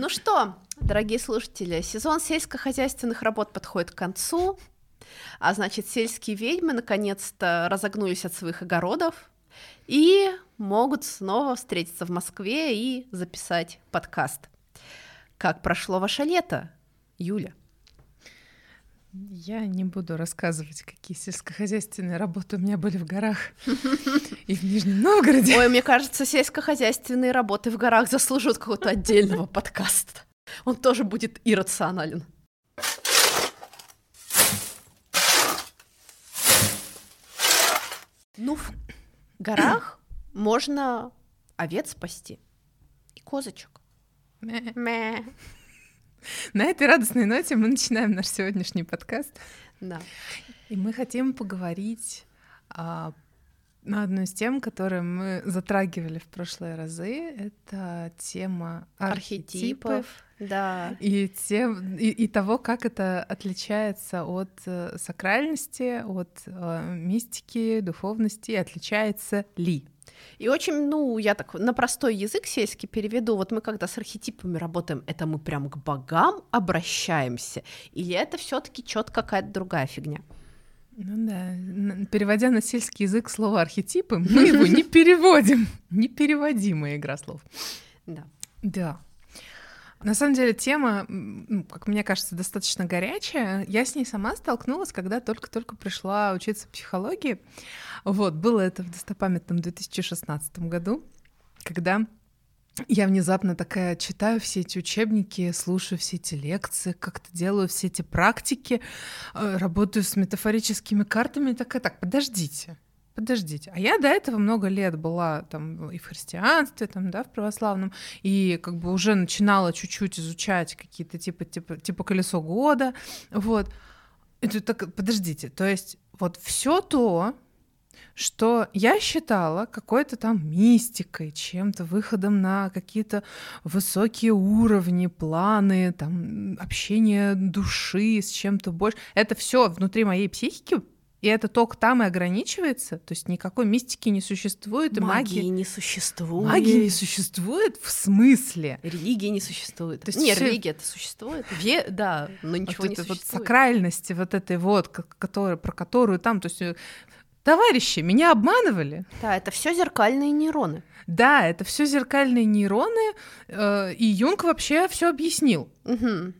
Ну что, дорогие слушатели, сезон сельскохозяйственных работ подходит к концу, а значит, сельские ведьмы наконец-то разогнулись от своих огородов и могут снова встретиться в Москве и записать подкаст. Как прошло ваше лето, Юля? Я не буду рассказывать, какие сельскохозяйственные работы у меня были в горах и в Нижнем Новгороде. Ой, мне кажется, сельскохозяйственные работы в горах заслуживают какого-то отдельного подкаста. Он тоже будет иррационален. Ну, в горах можно овец спасти и козочек. Мэ. На этой радостной ноте мы начинаем наш сегодняшний подкаст. Да. И мы хотим поговорить а, на одну из тем, которые мы затрагивали в прошлые разы. Это тема архетипов. архетипов да. И, тем, и, и того, как это отличается от э, сакральности, от э, мистики, духовности, отличается ли. И очень, ну, я так на простой язык сельский переведу. Вот мы когда с архетипами работаем, это мы прям к богам обращаемся, или это все-таки четко какая-то другая фигня? Ну да, переводя на сельский язык слово архетипы, мы его не переводим. Непереводимая игра слов. Да. Да. На самом деле тема, как мне кажется, достаточно горячая. Я с ней сама столкнулась, когда только-только пришла учиться психологии. Вот, было это в достопамятном 2016 году, когда я внезапно такая читаю все эти учебники, слушаю все эти лекции, как-то делаю все эти практики, э, работаю с метафорическими картами, такая, так, подождите, подождите, а я до этого много лет была там и в христианстве, там, да, в православном, и как бы уже начинала чуть-чуть изучать какие-то типа, типа, типа колесо года, вот. Тут так, подождите, то есть вот все то, что я считала какой-то там мистикой, чем-то выходом на какие-то высокие уровни, планы, там общение души с чем-то больше. Это все внутри моей психики и это только там и ограничивается, то есть никакой мистики не существует, и магии, магии не существует. Магии не существует в смысле? Религии не существует. То есть не, все... религия это существует, Ве... да, но ничего вот не существует. Вот сакральности вот этой вот, который, про которую там, то есть э, товарищи, меня обманывали. Да, это все зеркальные нейроны. Да, это все зеркальные нейроны, э, и Юнг вообще все объяснил. Угу.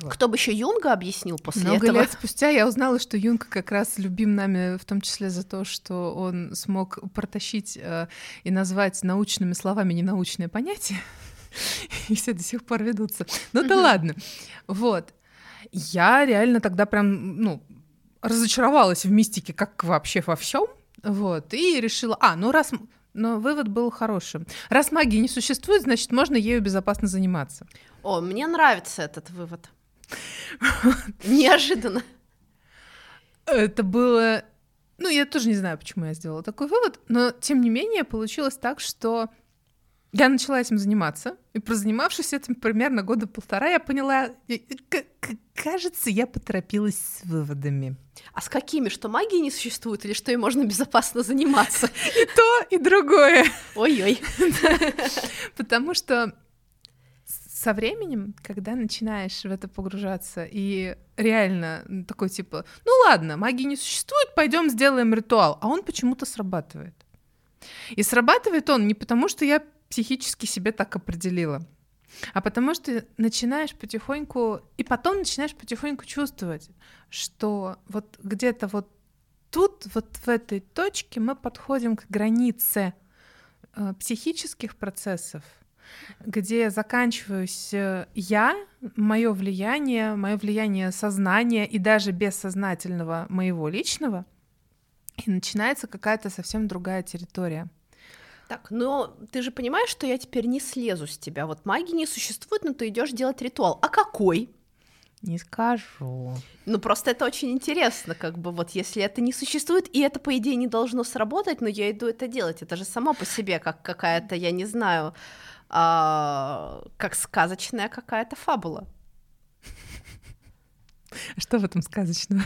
Вот. Кто бы еще Юнга объяснил после Много этого? лет спустя я узнала, что Юнг как раз любим нами, в том числе за то, что он смог протащить э, и назвать научными словами ненаучные понятия, и все до сих пор ведутся. Ну да ладно. Вот. Я реально тогда прям, ну, разочаровалась в мистике, как вообще во всем, вот, и решила, а, ну раз но вывод был хорошим. Раз магии не существует, значит, можно ею безопасно заниматься. О, мне нравится этот вывод. Неожиданно. Это было... Ну, я тоже не знаю, почему я сделала такой вывод, но, тем не менее, получилось так, что я начала этим заниматься, и прозанимавшись этим примерно года полтора, я поняла, кажется, я поторопилась с выводами. А с какими? Что магии не существует или что ей можно безопасно заниматься? И то, и другое. Ой-ой. Потому что со временем, когда начинаешь в это погружаться и реально такой типа, ну ладно, магии не существует, пойдем сделаем ритуал, а он почему-то срабатывает. И срабатывает он не потому, что я психически себе так определила, а потому что начинаешь потихоньку, и потом начинаешь потихоньку чувствовать, что вот где-то вот тут, вот в этой точке мы подходим к границе э, психических процессов, где заканчиваюсь э, я, мое влияние, мое влияние сознания и даже бессознательного моего личного, и начинается какая-то совсем другая территория. Так, но ты же понимаешь, что я теперь не слезу с тебя. Вот магии не существует, но ты идешь делать ритуал. А какой? Не скажу. Ну, просто это очень интересно, как бы вот если это не существует, и это, по идее, не должно сработать, но я иду это делать. Это же само по себе как какая-то, я не знаю, а, как сказочная какая-то фабула. Что в этом сказочного?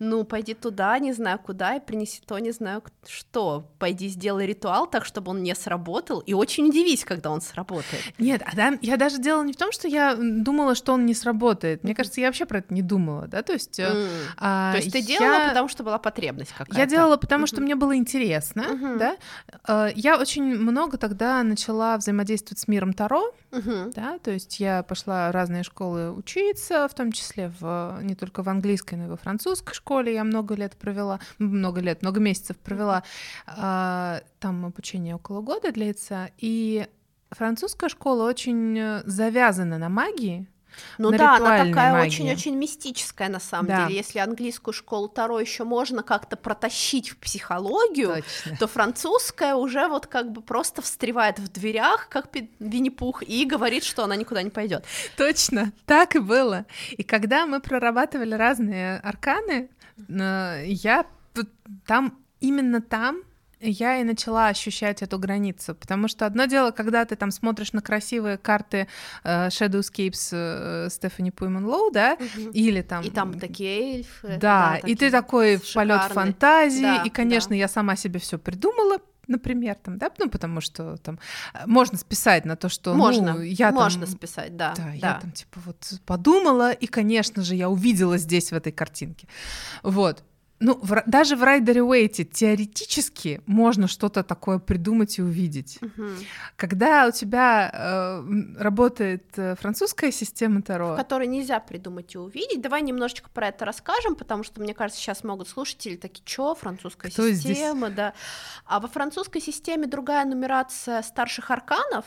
Ну, пойди туда, не знаю куда, и принеси то, не знаю что. Пойди сделай ритуал так, чтобы он не сработал, и очень удивись, когда он сработает. Нет, а да, я даже делала не в том, что я думала, что он не сработает. Мне кажется, я вообще про это не думала, да, то есть... Mm. А, то есть ты делала, потому что была потребность какая-то? Я делала, потому что мне было интересно, uh-huh. да. А, я очень много тогда начала взаимодействовать с миром Таро, uh-huh. да, то есть я пошла в разные школы учиться, в том числе в, не только в английской, но и во французской школе я много лет провела, много лет, много месяцев провела. А, там обучение около года длится, и французская школа очень завязана на магии, ну да, она такая очень-очень мистическая на самом да. деле. Если английскую школу Таро еще можно как-то протащить в психологию, Точно. то французская уже вот как бы просто встревает в дверях, как Винни-Пух, и говорит, что она никуда не пойдет. Точно, так и было. И когда мы прорабатывали разные арканы, э, я там именно там я и начала ощущать эту границу, потому что одно дело, когда ты там смотришь на красивые карты э, Shadowscapes Стефани Пуйман Лоу, да, угу. или там... И там такие эльфы. Да, да такие и ты такой полет фантазии, да, и, конечно, да. я сама себе все придумала, например, там, да, ну, потому что там э, можно списать на то, что, можно, ну, я можно там, списать, да, да, да, я там, типа, вот подумала, и, конечно же, я увидела здесь в этой картинке, вот, ну, в, даже в Райдере Уэйте теоретически можно что-то такое придумать и увидеть. Угу. Когда у тебя э, работает э, французская система Таро... В которой нельзя придумать и увидеть. Давай немножечко про это расскажем, потому что, мне кажется, сейчас могут слушатели такие, чё, французская Кто система, здесь? да. А во французской системе другая нумерация старших арканов,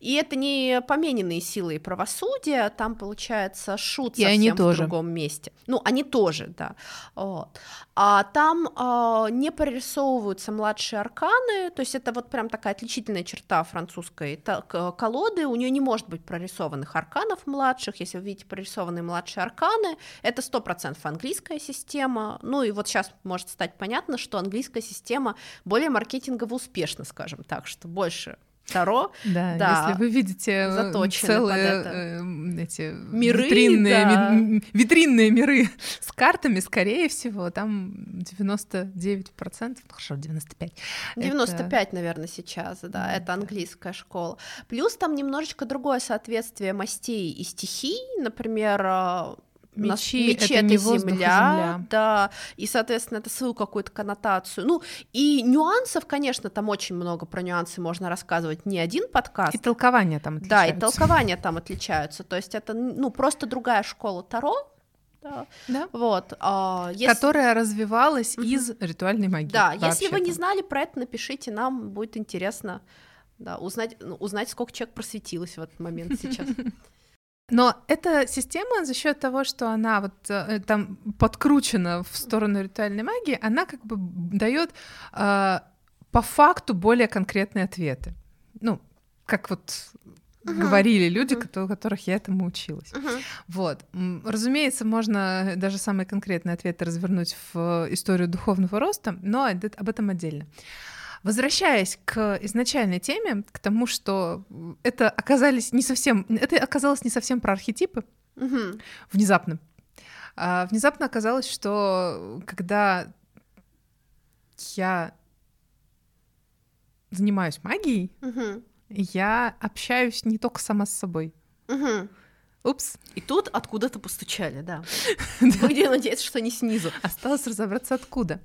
и это не помененные силы и правосудия, там, получается, шут и совсем они тоже. в другом месте. Ну, они тоже, да. Вот а там а, не прорисовываются младшие арканы, то есть это вот прям такая отличительная черта французской так, колоды, у нее не может быть прорисованных арканов младших, если вы видите прорисованные младшие арканы, это 100% английская система, ну и вот сейчас может стать понятно, что английская система более маркетингово успешна, скажем так, что больше Таро. Да, да, если вы видите э, целые э, эти миры, витринные, да. ми, витринные миры с картами, скорее всего, там 99%, ну хорошо, 95%. 95, это... наверное, сейчас, да, да, это английская школа. Плюс там немножечко другое соответствие мастей и стихий, например, э, Мечи, мечи это, это не земля, земля, да, и, соответственно, это свою какую-то коннотацию. Ну, и нюансов, конечно, там очень много про нюансы можно рассказывать, не один подкаст. И толкования там отличаются. Да, и толкования там отличаются, то есть это, ну, просто другая школа Таро, да. да. Вот. А, если... Которая развивалась mm-hmm. из ритуальной магии. Да, если вы не знали про это, напишите, нам будет интересно да, узнать, ну, узнать, сколько человек просветилось в этот момент сейчас. Но эта система за счет того, что она вот э, там подкручена в сторону ритуальной магии, она как бы дает э, по факту более конкретные ответы. Ну, как вот uh-huh. говорили люди, uh-huh. у которых я этому училась. Uh-huh. Вот. Разумеется, можно даже самые конкретные ответы развернуть в историю духовного роста, но об этом отдельно. Возвращаясь к изначальной теме, к тому, что это оказались не совсем, это оказалось не совсем про архетипы, угу. внезапно. А внезапно оказалось, что когда я занимаюсь магией, угу. я общаюсь не только сама с собой. Угу. Упс. И тут откуда-то постучали, да. Будем надеяться, что не снизу. Осталось разобраться, откуда.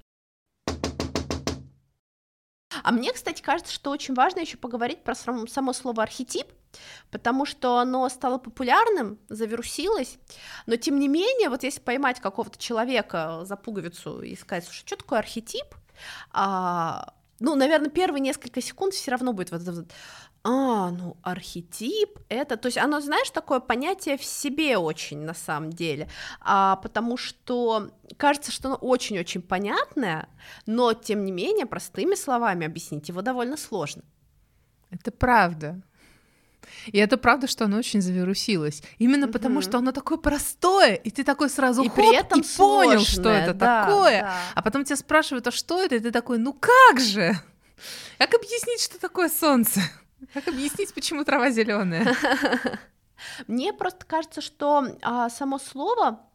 А мне, кстати, кажется, что очень важно еще поговорить про само слово архетип, потому что оно стало популярным, завирусилось, но тем не менее, вот если поймать какого-то человека за пуговицу и сказать, слушай, что такое архетип, а, ну, наверное, первые несколько секунд все равно будет вот, вот а, ну, архетип это, то есть оно, знаешь, такое понятие в себе очень на самом деле, а, потому что кажется, что оно очень-очень понятное, но тем не менее простыми словами объяснить его довольно сложно. Это правда. И это правда, что оно очень завирусилось. Именно угу. потому, что оно такое простое, и ты такой сразу и хоп, при этом и понял, что это да, такое. Да. А потом тебя спрашивают, а что это? И ты такой, ну как же? Как объяснить, что такое солнце? Как объяснить, почему трава зеленая? Мне просто кажется, что а, само слово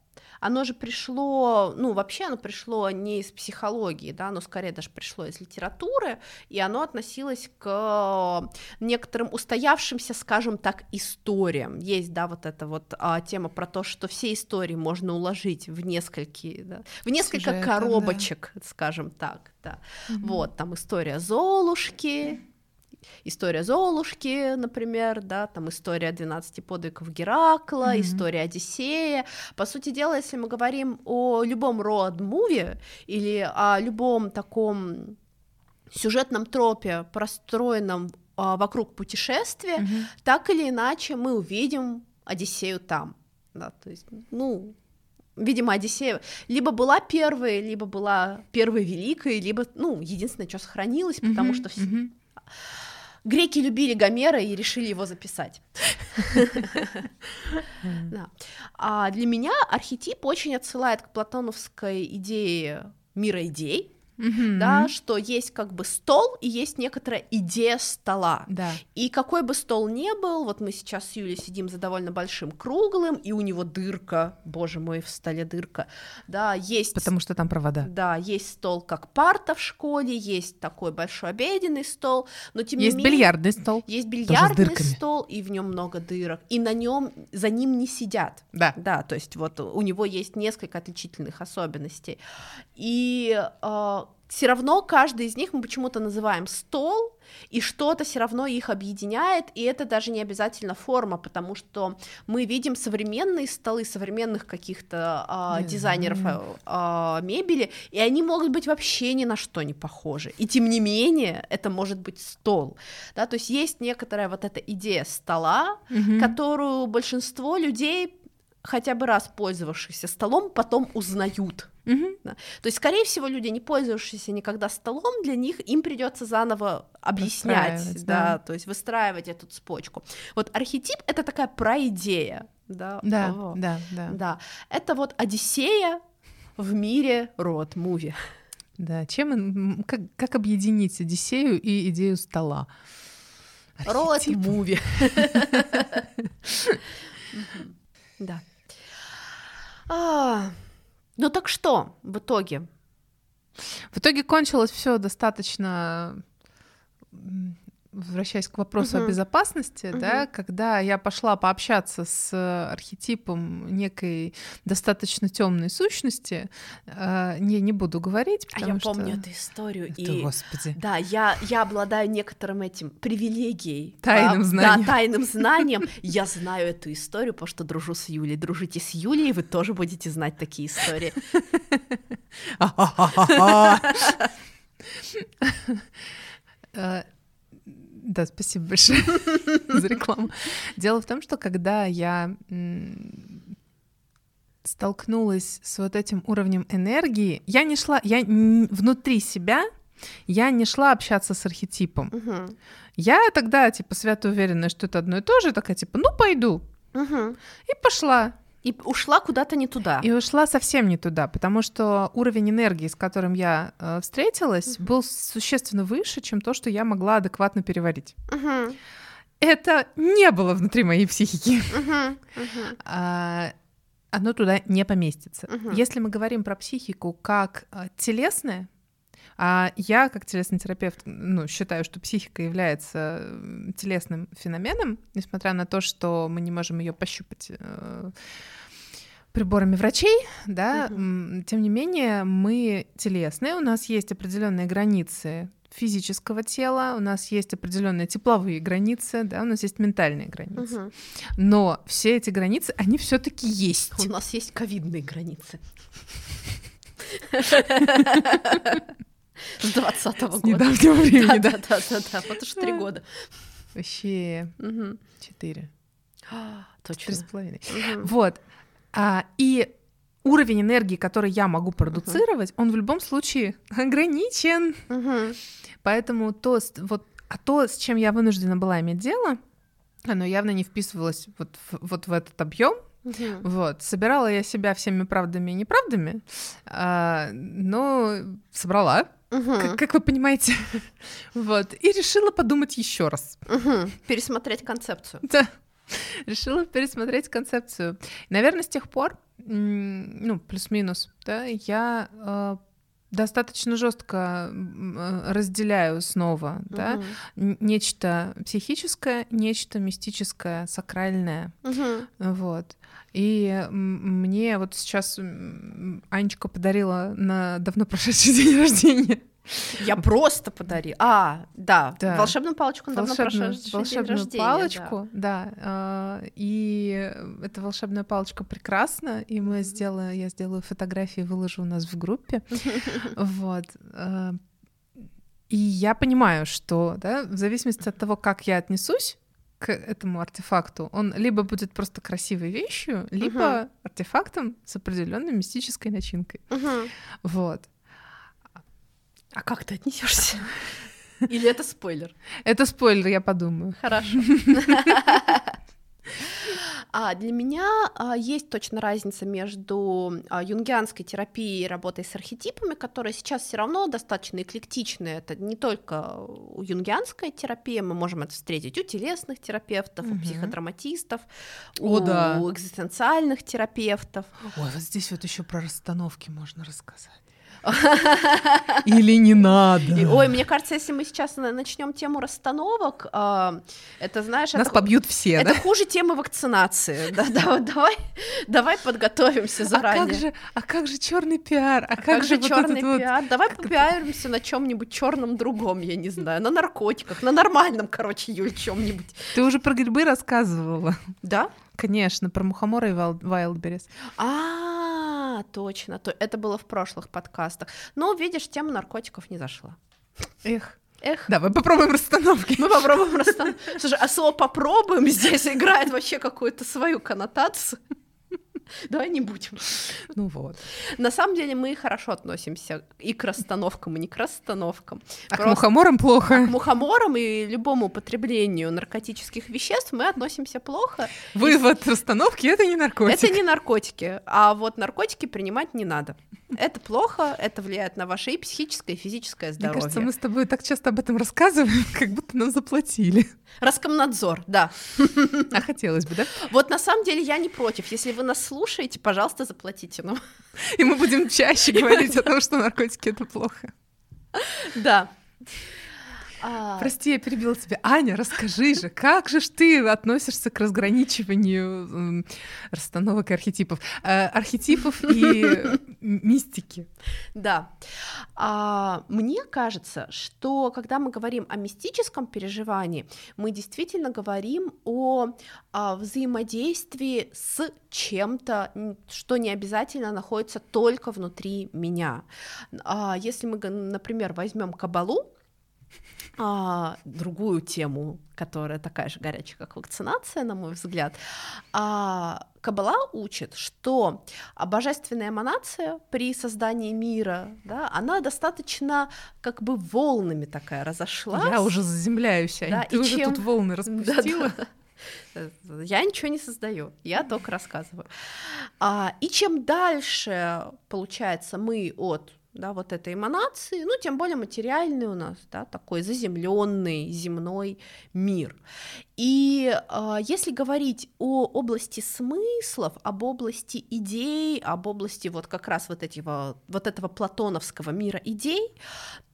оно же пришло, ну, вообще оно пришло не из психологии, да, оно скорее даже пришло из литературы, и оно относилось к некоторым устоявшимся, скажем так, историям. Есть, да, вот эта вот а, тема про то, что все истории можно уложить в несколько, да, в несколько Сюжеты, коробочек, да. скажем так, да. Угу. Вот, там история Золушки, история Золушки, например, да, там история 12 подвигов Геракла, mm-hmm. история Одиссея. По сути дела, если мы говорим о любом роад-муви или о любом таком сюжетном тропе, простроенном а, вокруг путешествия, mm-hmm. так или иначе мы увидим Одиссею там. Да, то есть, ну, видимо, Одиссея либо была первой, либо была первой великой, либо, ну, единственное, что сохранилось, потому mm-hmm. что. Mm-hmm греки любили Гомера и решили его записать. А для меня архетип очень отсылает к платоновской идее мира идей, mm-hmm. да, что есть как бы стол и есть некоторая идея стола. Да. И какой бы стол ни был, вот мы сейчас с Юлей сидим за довольно большим круглым, и у него дырка, боже мой, в столе дырка, да, есть... Потому что там провода. Да, есть стол как парта в школе, есть такой большой обеденный стол, но тем есть не менее... Есть бильярдный стол. Есть бильярдный стол, и в нем много дырок, и на нем за ним не сидят. Да. Да, то есть вот у него есть несколько отличительных особенностей. И э, все равно каждый из них мы почему-то называем стол, и что-то все равно их объединяет, и это даже не обязательно форма, потому что мы видим современные столы современных каких-то а, дизайнеров а, мебели, и они могут быть вообще ни на что не похожи, и тем не менее это может быть стол, да, то есть есть некоторая вот эта идея стола, mm-hmm. которую большинство людей хотя бы раз пользовавшихся столом потом узнают. Угу. Да. То есть, скорее всего, люди, не пользовавшиеся никогда столом, для них им придется заново объяснять, да, да, то есть выстраивать эту цепочку. Вот архетип это такая проидея, да, да, да, да. да. Это вот Одиссея в мире род муви. Да, чем как, как объединить Одиссею и идею стола? Род муви. Да. А, ну так что в итоге? В итоге кончилось все достаточно возвращаясь к вопросу uh-huh. о безопасности, uh-huh. да, когда я пошла пообщаться с архетипом некой достаточно темной сущности, э, не не буду говорить, потому а я что... помню эту историю это, и господи, да, я я обладаю некоторым этим привилегией, тайным да, знанием, да, тайным знанием, я знаю эту историю, потому что дружу с Юлей, дружите с Юлей, вы тоже будете знать такие истории. Да, спасибо большое за рекламу. Дело в том, что когда я столкнулась с вот этим уровнем энергии, я не шла, я внутри себя, я не шла общаться с архетипом. Угу. Я тогда, типа, свято уверена, что это одно и то же, такая, типа, ну, пойду. Угу. И пошла. И ушла куда-то не туда. И ушла совсем не туда, потому что уровень энергии, с которым я э, встретилась, uh-huh. был существенно выше, чем то, что я могла адекватно переварить. Uh-huh. Это не было внутри моей психики. Uh-huh. Uh-huh. А, оно туда не поместится. Uh-huh. Если мы говорим про психику как э, телесное, а я, как телесный терапевт, ну, считаю, что психика является телесным феноменом, несмотря на то, что мы не можем ее пощупать э, приборами врачей, да, угу. тем не менее мы телесные, у нас есть определенные границы физического тела, у нас есть определенные тепловые границы, да, у нас есть ментальные границы. Угу. Но все эти границы, они все-таки есть. У нас есть ковидные границы. С 20 -го года. недавнего времени, да? Да, да, да, да, вот уж три года. Вообще четыре. Точно. Три с половиной. Вот. А, и уровень энергии, который я могу продуцировать, он в любом случае ограничен. Поэтому то, вот, а то, с чем я вынуждена была иметь дело, оно явно не вписывалось вот, вот в этот объем, Угу. Вот. Собирала я себя всеми правдами и неправдами, а, но собрала, угу. как, как вы понимаете. вот. И решила подумать еще раз. Угу. Пересмотреть концепцию. Да. решила пересмотреть концепцию. Наверное, с тех пор, ну, плюс-минус, да, я э, достаточно жестко э, разделяю снова, угу. да, нечто психическое, нечто мистическое, сакральное, угу. вот. И мне вот сейчас Анечка подарила на давно прошедший день рождения я просто подарила. А, да, да. волшебную палочку на давно волшебную, волшебную рождения, палочку, да. да. И эта волшебная палочка прекрасна, и мы сделаем, я сделаю фотографии, выложу у нас в группе, вот. А, и я понимаю, что, да, в зависимости от того, как я отнесусь к этому артефакту, он либо будет просто красивой вещью, либо uh-huh. артефактом с определенной мистической начинкой. Uh-huh. Вот. А как ты отнесешься? Или это спойлер? Это спойлер, я подумаю. Хорошо. А для меня а, есть точно разница между а, юнгианской терапией и работой с архетипами, которая сейчас все равно достаточно эклектичная. Это не только юнгианская терапия, мы можем это встретить у телесных терапевтов, угу. у психодраматистов, О, у, да. экзистенциальных терапевтов. Ой, вот здесь вот еще про расстановки можно рассказать. Или не надо? ой, мне кажется, если мы сейчас начнем тему расстановок, э, это знаешь, нас это, побьют все. Это да? хуже темы вакцинации. Да, да, давай, давай подготовимся заранее. А как же, а как же черный пиар? А, а как, как же, черный пиар? Вот... Давай попиаримся на чем-нибудь черном другом, я не знаю, на наркотиках, на нормальном, короче, Юль, чем-нибудь. Ты уже про грибы рассказывала. Да? Конечно, про мухомора и вайлдберрис. А, точно, то это было в прошлых подкастах. Но, видишь, тема наркотиков не зашла. Эх. Эх. Давай попробуем расстановки. Мы попробуем расстановки. Слушай, а слово «попробуем» здесь играет вообще какую-то свою коннотацию. Давай не будем. Ну вот. На самом деле мы хорошо относимся и к расстановкам, и не к расстановкам. А Просто... к мухоморам плохо. А к мухоморам и любому употреблению наркотических веществ мы относимся плохо. Вывод и... расстановки — это не наркотики. Это не наркотики, а вот наркотики принимать не надо. Это плохо, это влияет на ваше и психическое, и физическое здоровье. Мне кажется, мы с тобой так часто об этом рассказываем, как будто нам заплатили. Роскомнадзор, да. А хотелось бы, да? Вот на самом деле я не против. Если вы нас слушаете, пожалуйста, заплатите нам. И мы будем чаще говорить о том, что наркотики — это плохо. Да. А... Прости, я перебила тебя. Аня, расскажи же, как же ты относишься к разграничиванию расстановок и архетипов? Э, архетипов и мистики. Да. А, мне кажется, что когда мы говорим о мистическом переживании, мы действительно говорим о, о а, взаимодействии с чем-то, что не обязательно находится только внутри меня. А, если мы, например, возьмем кабалу, а, другую тему, которая такая же горячая, как вакцинация, на мой взгляд. А, Кабала учит, что божественная эманация при создании мира, да, она достаточно как бы волнами такая разошлась. Я уже заземляюсь, а да, ты уже чем... тут волны распустила. Да, да. Я ничего не создаю, я только рассказываю. А, и чем дальше, получается, мы от да, вот этой эманации, ну, тем более материальный у нас, да, такой заземленный земной мир. И э, если говорить о области смыслов, об области идей, об области вот как раз вот этого, вот этого платоновского мира идей,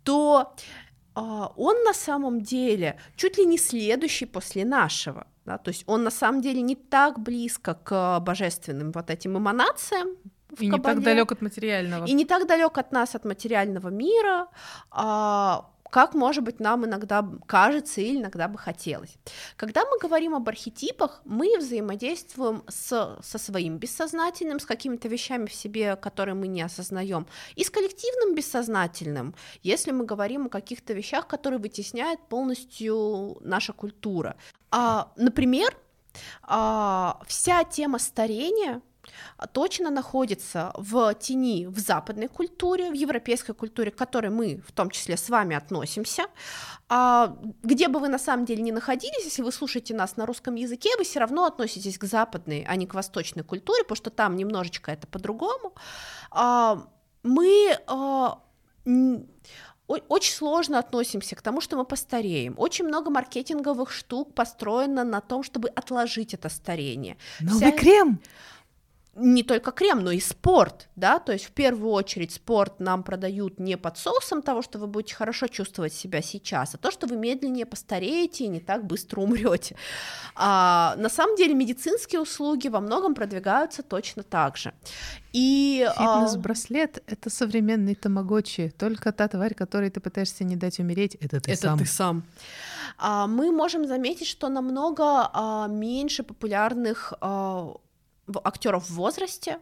то э, он на самом деле чуть ли не следующий после нашего, да, то есть он на самом деле не так близко к божественным вот этим эманациям, в и кабале. не так далек от материального. И не так далек от нас, от материального мира, а, как, может быть, нам иногда кажется или иногда бы хотелось. Когда мы говорим об архетипах, мы взаимодействуем с, со своим бессознательным, с какими-то вещами в себе, которые мы не осознаем, и с коллективным бессознательным, если мы говорим о каких-то вещах, которые вытесняют полностью наша культура. А, например, а, вся тема старения точно находится в тени в западной культуре, в европейской культуре, к которой мы в том числе с вами относимся. А где бы вы на самом деле ни находились, если вы слушаете нас на русском языке, вы все равно относитесь к западной, а не к восточной культуре, потому что там немножечко это по-другому. А, мы а, очень сложно относимся к тому, что мы постареем. Очень много маркетинговых штук построено на том, чтобы отложить это старение. Новый Вся... крем! Не только крем, но и спорт, да, то есть в первую очередь спорт нам продают не под соусом того, что вы будете хорошо чувствовать себя сейчас, а то, что вы медленнее постареете и не так быстро умрете. А, на самом деле медицинские услуги во многом продвигаются точно так же. И, а, Фитнес-браслет — это современный тамагочи, только та тварь, которой ты пытаешься не дать умереть, это ты это сам. ты сам. А, мы можем заметить, что намного а, меньше популярных а, актеров в возрасте,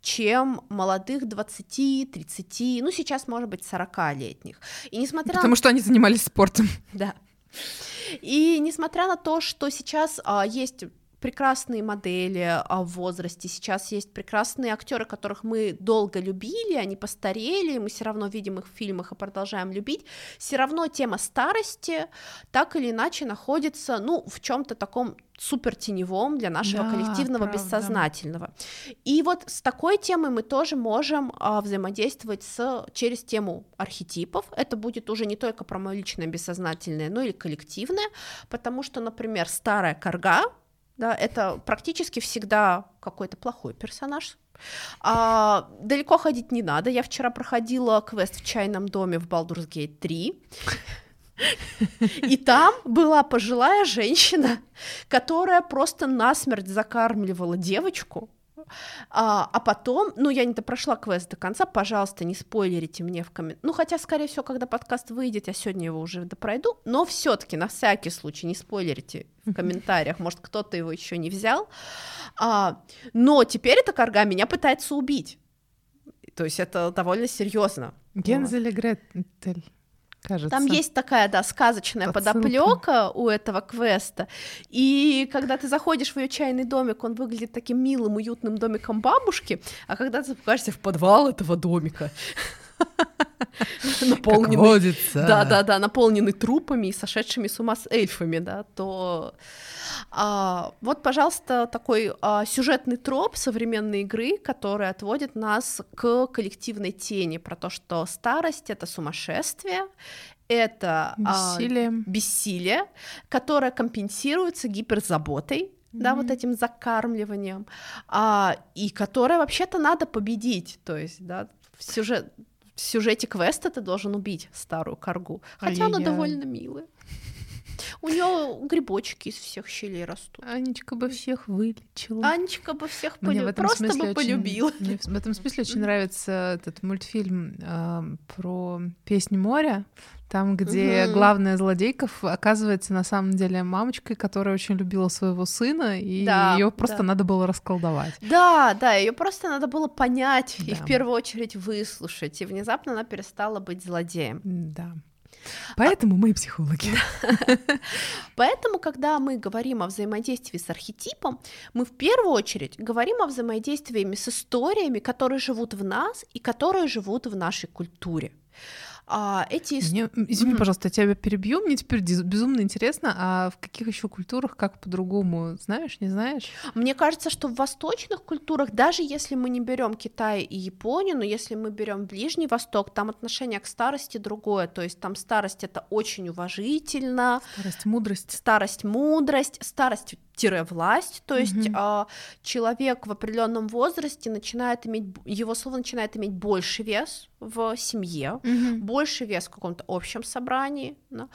чем молодых 20, 30, ну сейчас, может быть, 40-летних. И несмотря Потому на... что они занимались спортом. Да. И несмотря на то, что сейчас а, есть прекрасные модели а, в возрасте, сейчас есть прекрасные актеры, которых мы долго любили, они постарели, мы все равно видим их в фильмах и продолжаем любить, все равно тема старости так или иначе находится, ну, в чем-то таком супер теневом для нашего да, коллективного правда. бессознательного. И вот с такой темой мы тоже можем а, взаимодействовать с, через тему архетипов. Это будет уже не только про мое личное бессознательное, но и коллективное, потому что, например, старая корга, да, это практически всегда какой-то плохой персонаж. А, далеко ходить не надо. Я вчера проходила квест в чайном доме в Baldur's Gate 3. И там была пожилая женщина, которая просто насмерть закармливала девочку, а, а потом, ну, я не прошла квест до конца, пожалуйста, не спойлерите мне в комментариях. Ну, хотя, скорее всего, когда подкаст выйдет, я сегодня его уже допройду, но все таки на всякий случай не спойлерите в комментариях, может, кто-то его еще не взял. А, но теперь эта карга меня пытается убить. То есть это довольно серьезно. Гензель и Гретель кажется. Там есть такая, да, сказочная подоплека у этого квеста. И когда ты заходишь в ее чайный домик, он выглядит таким милым, уютным домиком бабушки, а когда ты покажешься в подвал этого домика, наполненный, да, да, да, наполненный трупами и сошедшими с ума с эльфами, да, то а, вот, пожалуйста, такой а, сюжетный троп современной игры, который отводит нас к коллективной тени про то, что старость это сумасшествие, это бессилие. А, бессилие, которое компенсируется гиперзаботой, mm-hmm. да, вот этим закармливанием, а, и которое вообще-то надо победить, то есть, да, сюжет в сюжете квеста ты должен убить старую коргу, хотя Ай-яй-яй. она довольно милая. У нее грибочки из всех щелей растут. Анечка бы всех вылечила. Анечка бы всех полюбила. Просто бы очень, полюбила. Мне в этом смысле очень нравится этот мультфильм э, про песнь моря. Там, где угу. главная злодейка оказывается на самом деле мамочкой, которая очень любила своего сына, и да, ее просто да. надо было расколдовать. Да, да, ее просто надо было понять да. и в первую очередь выслушать. И внезапно она перестала быть злодеем. Да. Поэтому а... мы психологи. Поэтому, когда мы говорим о взаимодействии с архетипом, мы в первую очередь говорим о взаимодействии с историями, которые живут в нас и которые живут в нашей культуре. А, эти... Мне, извини, mm-hmm. пожалуйста, я тебя перебью. Мне теперь безумно интересно, а в каких еще культурах как по-другому, знаешь, не знаешь? Мне кажется, что в восточных культурах, даже если мы не берем Китай и Японию, но если мы берем Ближний Восток, там отношение к старости другое. То есть там старость это очень уважительно. Старость, мудрость. Старость, мудрость, старость власть, то есть mm-hmm. а, человек в определенном возрасте начинает иметь, его слово начинает иметь больше вес в семье, mm-hmm. больше вес в каком-то общем собрании, да?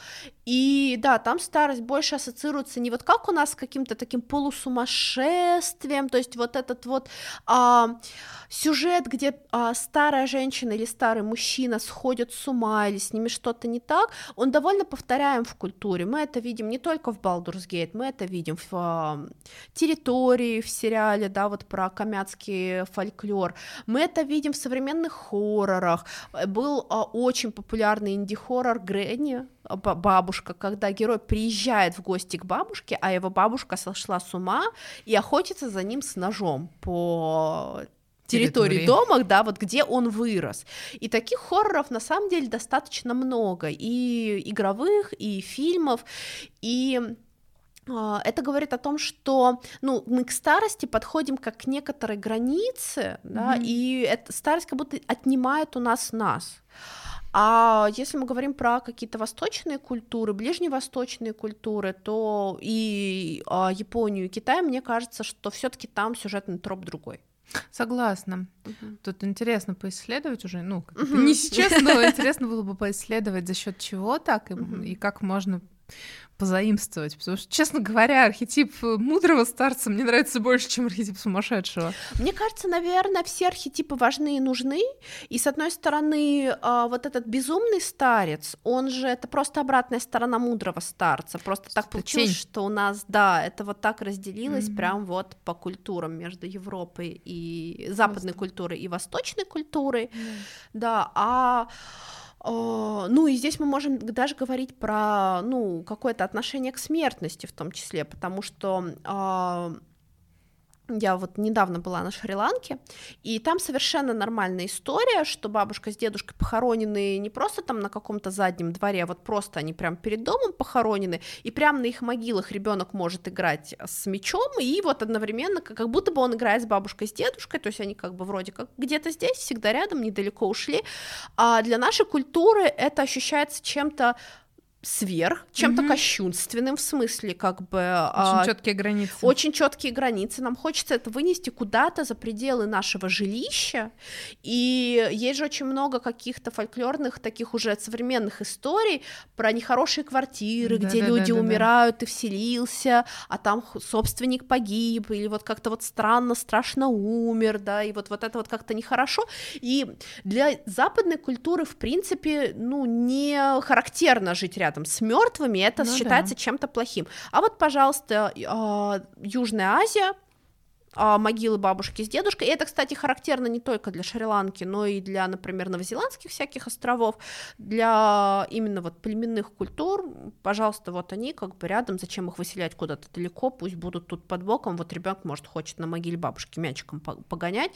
И да, там старость больше ассоциируется не вот как у нас с каким-то таким полусумасшествием, то есть вот этот вот а, сюжет, где а, старая женщина или старый мужчина сходят с ума или с ними что-то не так, он довольно повторяем в культуре, мы это видим не только в Baldur's Gate, мы это видим в территории в сериале, да, вот про камятский фольклор. Мы это видим в современных хоррорах. Был а, очень популярный инди-хоррор Грэнни, а, бабушка, когда герой приезжает в гости к бабушке, а его бабушка сошла с ума и охотится за ним с ножом по территории, дома, да, вот где он вырос. И таких хорроров на самом деле достаточно много, и игровых, и фильмов, и а, это говорит о том, что ну, мы к старости подходим как к некоторой границе, да, mm-hmm. и эта старость как будто отнимает у нас нас. А если мы говорим про какие-то восточные культуры, ближневосточные культуры, то и а, Японию, и Китай, мне кажется, что все-таки там сюжетный троп другой. Согласна. Угу. Тут интересно поисследовать уже, ну, угу. не сейчас, но интересно было бы поисследовать за счет чего так и, угу. и как можно позаимствовать, потому что, честно говоря, архетип мудрого старца мне нравится больше, чем архетип сумасшедшего. Мне кажется, наверное, все архетипы важны и нужны, и с одной стороны, а, вот этот безумный старец, он же это просто обратная сторона мудрого старца, просто что так получилось, тень. что у нас, да, это вот так разделилось mm-hmm. прям вот по культурам между Европой и западной просто. культурой и восточной культурой, mm-hmm. да, а ну и здесь мы можем даже говорить про ну, какое-то отношение к смертности в том числе, потому что а, я вот недавно была на Шри-Ланке, и там совершенно нормальная история, что бабушка с дедушкой похоронены не просто там на каком-то заднем дворе, а вот просто они прям перед домом похоронены, и прям на их могилах ребенок может играть с мечом, и вот одновременно, как будто бы он играет с бабушкой, с дедушкой, то есть они как бы вроде как где-то здесь, всегда рядом, недалеко ушли, а для нашей культуры это ощущается чем-то сверх, чем-то угу. кощунственным, в смысле, как бы... Очень а, четкие границы. Очень четкие границы. Нам хочется это вынести куда-то за пределы нашего жилища. И есть же очень много каких-то фольклорных, таких уже современных историй про нехорошие квартиры, да, где да, люди да, да, умирают, да. ты вселился, а там собственник погиб, или вот как-то вот странно, страшно умер, да, и вот, вот это вот как-то нехорошо. И для западной культуры, в принципе, ну, не характерно жить рядом рядом с мертвыми, это ну, считается да. чем-то плохим. А вот, пожалуйста, э, Южная Азия, э, могилы бабушки с дедушкой. И это, кстати, характерно не только для Шри-Ланки, но и для, например, новозеландских всяких островов, для именно вот племенных культур. Пожалуйста, вот они как бы рядом, зачем их выселять куда-то далеко, пусть будут тут под боком. Вот ребенок, может, хочет на могиле бабушки мячиком погонять,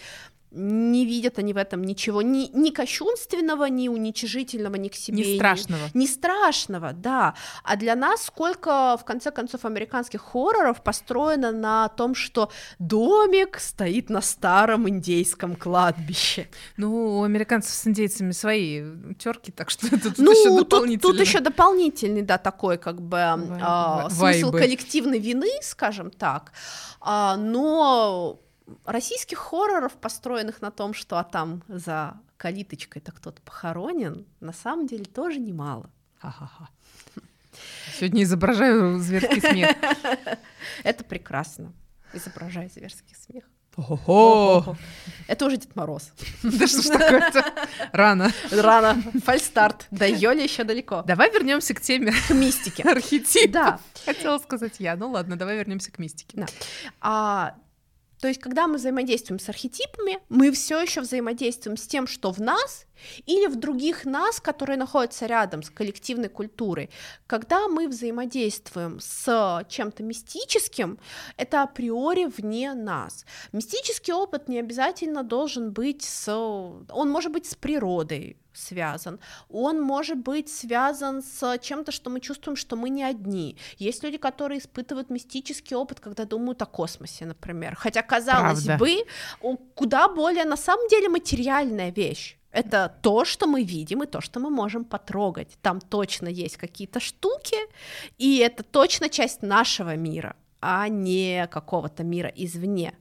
не видят они в этом ничего ни, ни кощунственного, ни уничижительного, ни к себе. Не страшного. Ни, не страшного, да. А для нас сколько, в конце концов, американских хорроров построено на том, что домик стоит на старом индейском кладбище. Ну, у американцев с индейцами свои терки, так что тут ну, еще дополнительный. Тут, тут еще дополнительный, да, такой как бы Вай, а, смысл коллективной вины, скажем так. А, но российских хорроров, построенных на том, что а там за калиточкой-то кто-то похоронен, на самом деле тоже немало. Ха-ха-ха. Сегодня изображаю зверский смех. Это прекрасно. Изображаю зверский смех. Ого! Это уже Дед Мороз. Да что ж такое-то? Рано. Рано. Фальстарт. До Йоли еще далеко. Давай вернемся к теме к мистике. Архетип. Да. Хотела сказать я. Ну ладно, давай вернемся к мистике. Да. А, то есть, когда мы взаимодействуем с архетипами, мы все еще взаимодействуем с тем, что в нас, или в других нас, которые находятся рядом с коллективной культурой. Когда мы взаимодействуем с чем-то мистическим, это априори вне нас. Мистический опыт не обязательно должен быть с... Он может быть с природой, связан. Он может быть связан с чем-то, что мы чувствуем, что мы не одни. Есть люди, которые испытывают мистический опыт, когда думают о космосе, например. Хотя, казалось Правда. бы, куда более на самом деле материальная вещь. Это то, что мы видим, и то, что мы можем потрогать. Там точно есть какие-то штуки, и это точно часть нашего мира а не какого-то мира извне.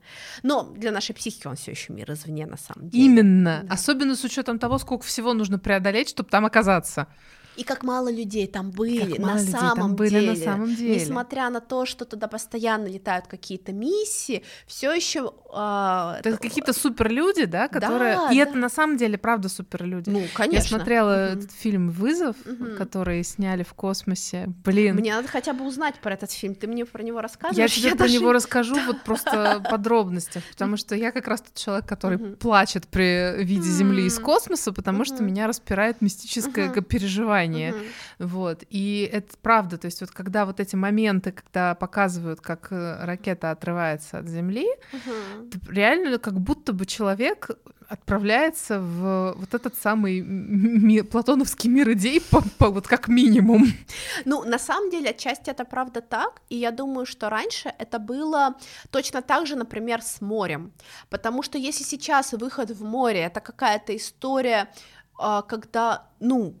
Но для нашей психики он все еще мир извне, на самом деле. Именно. Да. Особенно с учетом того, сколько всего нужно преодолеть, чтобы там оказаться. И как мало людей там были, на самом там были деле. на самом деле. Несмотря на то, что туда постоянно летают какие-то миссии, все еще. Э, это какие-то суперлюди, да, которые. Да, и да. это на самом деле правда суперлюди. Ну, конечно. Я смотрела угу. этот фильм Вызов, угу. который сняли в космосе. Блин. Мне надо хотя бы узнать про этот фильм. Ты мне про него рассказываешь. Я тебе я про даже... него расскажу вот просто подробностях, потому что я как раз тот человек, который плачет при виде Земли из космоса, потому что меня распирает мистическое переживание переживание. Uh-huh. Вот. И это правда. То есть вот когда вот эти моменты, когда показывают, как э, ракета отрывается от Земли, uh-huh. реально как будто бы человек отправляется в вот этот самый ми- платоновский мир идей, по, по, вот как минимум. Ну, на самом деле, отчасти это правда так, и я думаю, что раньше это было точно так же, например, с морем, потому что если сейчас выход в море — это какая-то история а, когда, ну,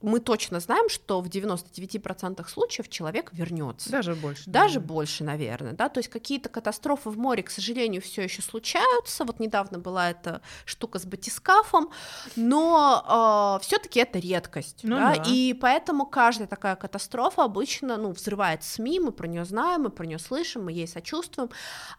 мы точно знаем, что в 99% случаев человек вернется. Даже больше. Даже наверное. больше, наверное, да. То есть какие-то катастрофы в море, к сожалению, все еще случаются. Вот недавно была эта штука с батискафом, но э, а, все-таки это редкость, ну, да? да. И поэтому каждая такая катастрофа обычно, ну, взрывает СМИ, мы про нее знаем, мы про нее слышим, мы ей сочувствуем.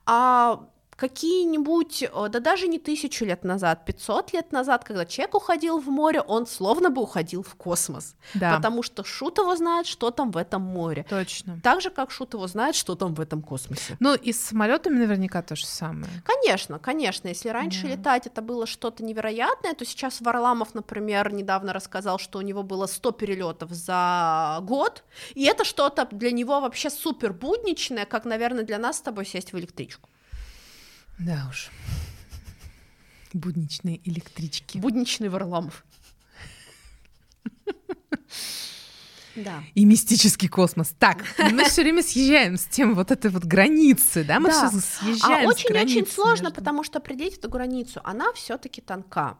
А какие-нибудь, да даже не тысячу лет назад, 500 лет назад, когда человек уходил в море, он словно бы уходил в космос. Да. Потому что Шут его знает, что там в этом море. Точно. Так же, как Шут его знает, что там в этом космосе. Ну, и с самолетами наверняка то же самое. Конечно, конечно. Если раньше да. летать это было что-то невероятное, то сейчас Варламов, например, недавно рассказал, что у него было 100 перелетов за год, и это что-то для него вообще супер будничное, как, наверное, для нас с тобой сесть в электричку. Да уж. Будничные электрички. Будничный Варламов. Да. И мистический космос. Так, мы все время съезжаем с тем вот этой вот границы, да, мы да. все съезжаем. А очень-очень сложно, между... потому что определить эту границу, она все-таки тонка.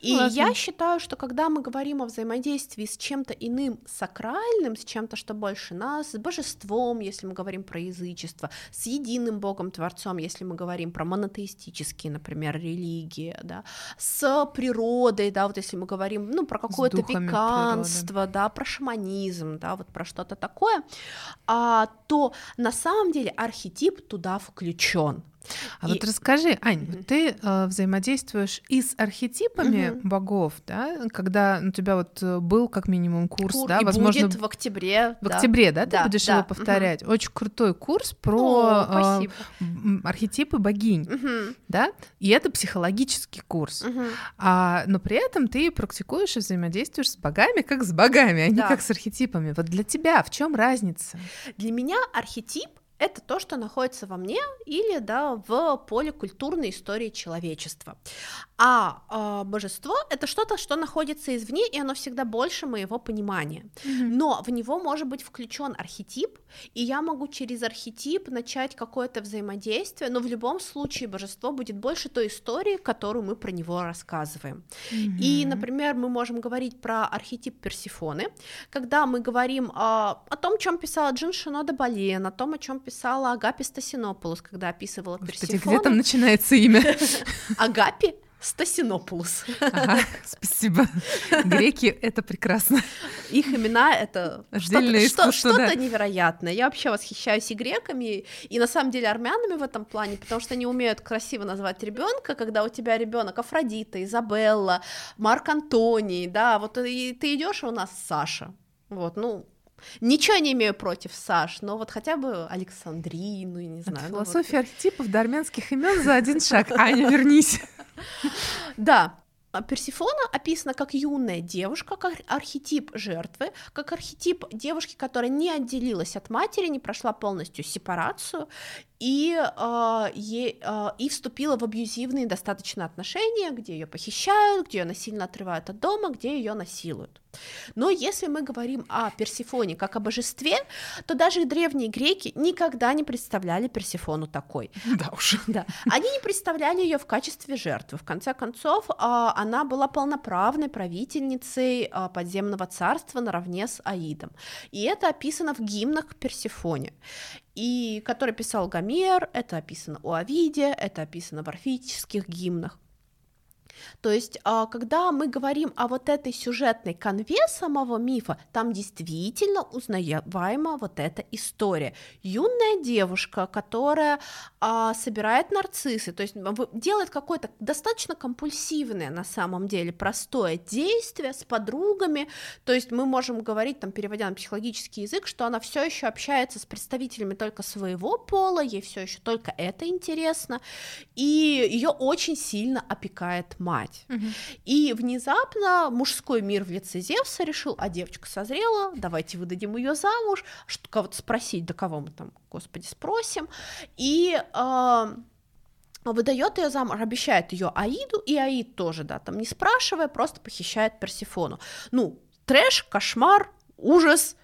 И Ладно. я считаю, что когда мы говорим о взаимодействии с чем-то иным сакральным, с чем-то, что больше нас, с божеством, если мы говорим про язычество, с единым Богом Творцом, если мы говорим про монотеистические, например, религии, да, с природой, да, вот если мы говорим, ну, про какое-то веканство, природы. да, про шаманизм, да, вот про что-то такое, а, то на самом деле архетип туда включен. А и... вот расскажи, Ань, mm-hmm. ты э, взаимодействуешь и с архетипами mm-hmm. богов, да, когда у тебя вот э, был как минимум курс, Кур, да, и возможно будет в октябре, в да. октябре, да, да ты будешь да. его повторять. Mm-hmm. Очень крутой курс про О, э, архетипы богинь, mm-hmm. да, и это психологический курс, mm-hmm. а, но при этом ты практикуешь и взаимодействуешь с богами как с богами, а не да. как с архетипами. Вот для тебя в чем разница? Для меня архетип это то, что находится во мне или да, в поле культурной истории человечества. А э, божество это что-то, что находится извне, и оно всегда больше моего понимания. Mm-hmm. Но в него может быть включен архетип, и я могу через архетип начать какое-то взаимодействие, но в любом случае божество будет больше той истории, которую мы про него рассказываем. Mm-hmm. И, например, мы можем говорить про архетип Персифоны, когда мы говорим э, о том, чем писала Джин Шинода Бален, о том, о чем писала Агапи Стасинопулос, когда описывала Персифону. где там начинается имя? Агапи Стасинопулос. Ага, спасибо. Греки — это прекрасно. Их имена — это что-то, что, что да. невероятное. Я вообще восхищаюсь и греками, и на самом деле армянами в этом плане, потому что они умеют красиво назвать ребенка, когда у тебя ребенок Афродита, Изабелла, Марк Антоний, да, вот и ты идешь, а у нас Саша. Вот, ну, Ничего не имею против Саш, но вот хотя бы Александрину, не знаю. От ну философия вот... архетипов до армянских имен за один шаг. Аня, вернись. Да, а Персифона описана как юная девушка, как архетип жертвы, как архетип девушки, которая не отделилась от матери, не прошла полностью сепарацию и, э, е, э, и вступила в абьюзивные достаточно отношения, где ее похищают, где ее насильно отрывают от дома, где ее насилуют. Но если мы говорим о Персифоне как о божестве, то даже древние греки никогда не представляли Персифону такой. Да уж. Да. Они не представляли ее в качестве жертвы. В конце концов, а, она была полноправной правительницей а, подземного царства наравне с Аидом. И это описано в гимнах к Персифоне и который писал Гомер, это описано у Овидия, это описано в орфических гимнах. То есть, а, когда мы говорим о вот этой сюжетной конве самого мифа, там действительно узнаваема вот эта история. Юная девушка, которая а, собирает нарциссы, то есть делает какое-то достаточно компульсивное на самом деле простое действие с подругами, то есть мы можем говорить, там, переводя на психологический язык, что она все еще общается с представителями только своего пола, ей все еще только это интересно, и ее очень сильно опекает мать. Угу. И внезапно мужской мир в лице Зевса решил, а девочка созрела, давайте выдадим ее замуж, что кого-то спросить, да кого мы там, господи, спросим. И э, выдает ее замуж, обещает ее Аиду, и Аид тоже, да, там не спрашивая, просто похищает Персифону. Ну, трэш, кошмар, ужас,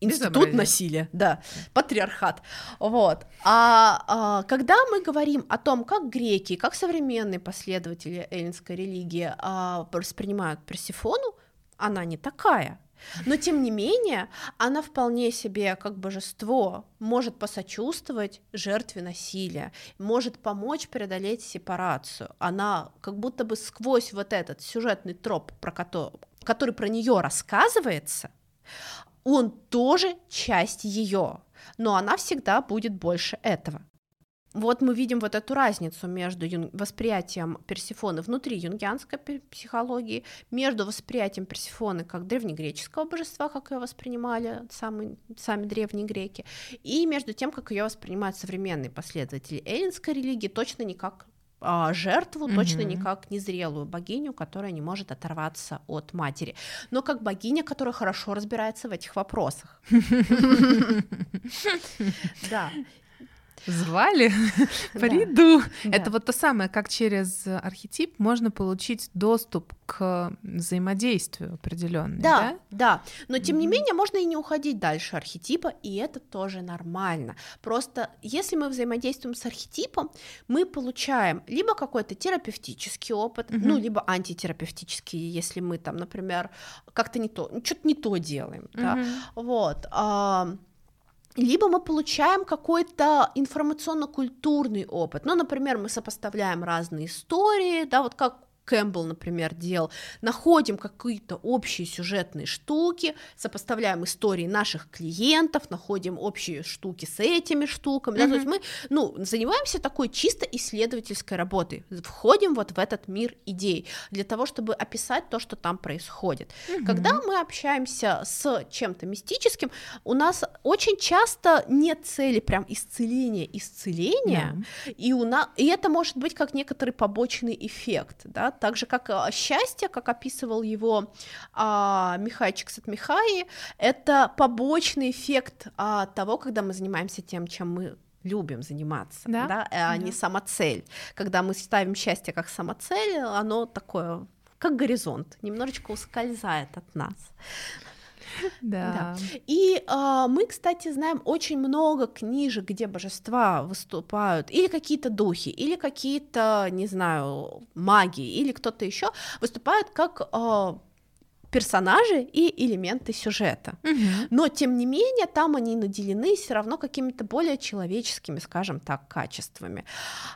Институт Безобразие. насилия, да, патриархат. Вот. А, а когда мы говорим о том, как греки, как современные последователи эллинской религии а, воспринимают Персифону, она не такая. Но тем не менее, она вполне себе как божество может посочувствовать жертве насилия, может помочь преодолеть сепарацию. Она как будто бы сквозь вот этот сюжетный троп, про который, который про нее рассказывается, он тоже часть ее, но она всегда будет больше этого. Вот мы видим вот эту разницу между восприятием Персифоны внутри юнгианской психологии, между восприятием Персифоны как древнегреческого божества, как ее воспринимали сами, сами древние греки, и между тем, как ее воспринимают современные последователи эллинской религии, точно не как а, жертву, mm-hmm. точно не как незрелую богиню, которая не может оторваться от матери, но как богиня, которая хорошо разбирается в этих вопросах. Да. Звали? Приду. Это вот то самое, как через архетип можно получить доступ к взаимодействию определенному. Да, да. Но тем не менее можно и не уходить дальше архетипа, и это тоже нормально. Просто если мы взаимодействуем с архетипом, мы получаем либо какой-то терапевтический опыт, ну, либо антитерапевтический, если мы там, например, как-то не то, что-то не то делаем, да, вот либо мы получаем какой-то информационно-культурный опыт. Ну, например, мы сопоставляем разные истории, да, вот как Кэмпбелл, например, делал, находим какие-то общие сюжетные штуки, сопоставляем истории наших клиентов, находим общие штуки с этими штуками, mm-hmm. да, то есть мы, ну, занимаемся такой чисто исследовательской работой, входим вот в этот мир идей для того, чтобы описать то, что там происходит. Mm-hmm. Когда мы общаемся с чем-то мистическим, у нас очень часто нет цели прям исцеления, исцеления, yeah. и у нас, и это может быть как некоторый побочный эффект, да, так же как а, счастье, как описывал его а, Михайчик Сатмихаи, это побочный эффект а, того, когда мы занимаемся тем, чем мы любим заниматься, да, да? а да. не самоцель. Когда мы ставим счастье как самоцель, оно такое как горизонт, немножечко ускользает от нас. Да. да. И э, мы, кстати, знаем очень много книжек, где божества выступают, или какие-то духи, или какие-то, не знаю, маги, или кто-то еще выступают как э, персонажи и элементы сюжета. Угу. Но тем не менее, там они наделены все равно какими-то более человеческими, скажем так, качествами.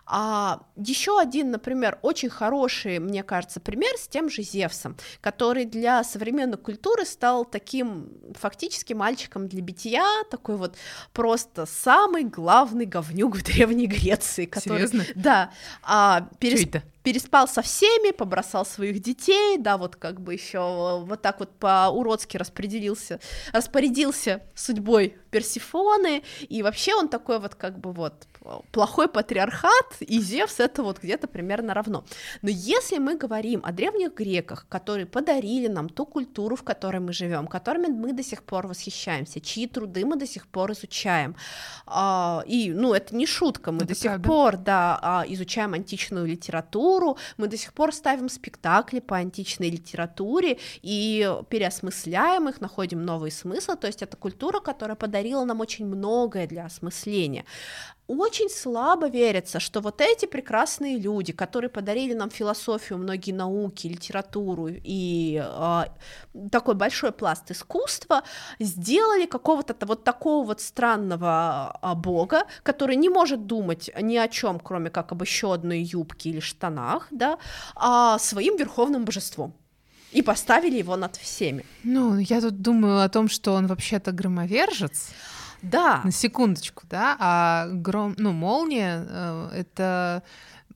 А еще один, например, очень хороший, мне кажется, пример с тем же Зевсом, который для современной культуры стал таким фактически мальчиком для битья, такой вот просто самый главный говнюк в Древней Греции. Который, Серьезно? Да. А, перес... Переспал со всеми, побросал своих детей, да, вот как бы еще вот так вот по-уродски распределился, распорядился судьбой Персифоны, и вообще он такой вот как бы вот плохой патриархат, и Зевс это вот где-то примерно равно. Но если мы говорим о древних греках, которые подарили нам ту культуру, в которой мы живем, которыми мы до сих пор восхищаемся, чьи труды мы до сих пор изучаем, а, и, ну, это не шутка, мы это до сих правда. пор, да, а, изучаем античную литературу, мы до сих пор ставим спектакли по античной литературе и переосмысляем их, находим новые смыслы, то есть это культура, которая подарила нам очень многое для осмысления. Очень слабо верится, что вот эти прекрасные люди, которые подарили нам философию, многие науки, литературу и э, такой большой пласт искусства, сделали какого-то вот такого вот странного э, бога, который не может думать ни о чем, кроме как об еще одной юбке или штанах, да, а своим верховным божеством и поставили его над всеми. Ну, я тут думаю о том, что он вообще-то громовержец. Да. На секундочку, да. А гром, ну, молния э, это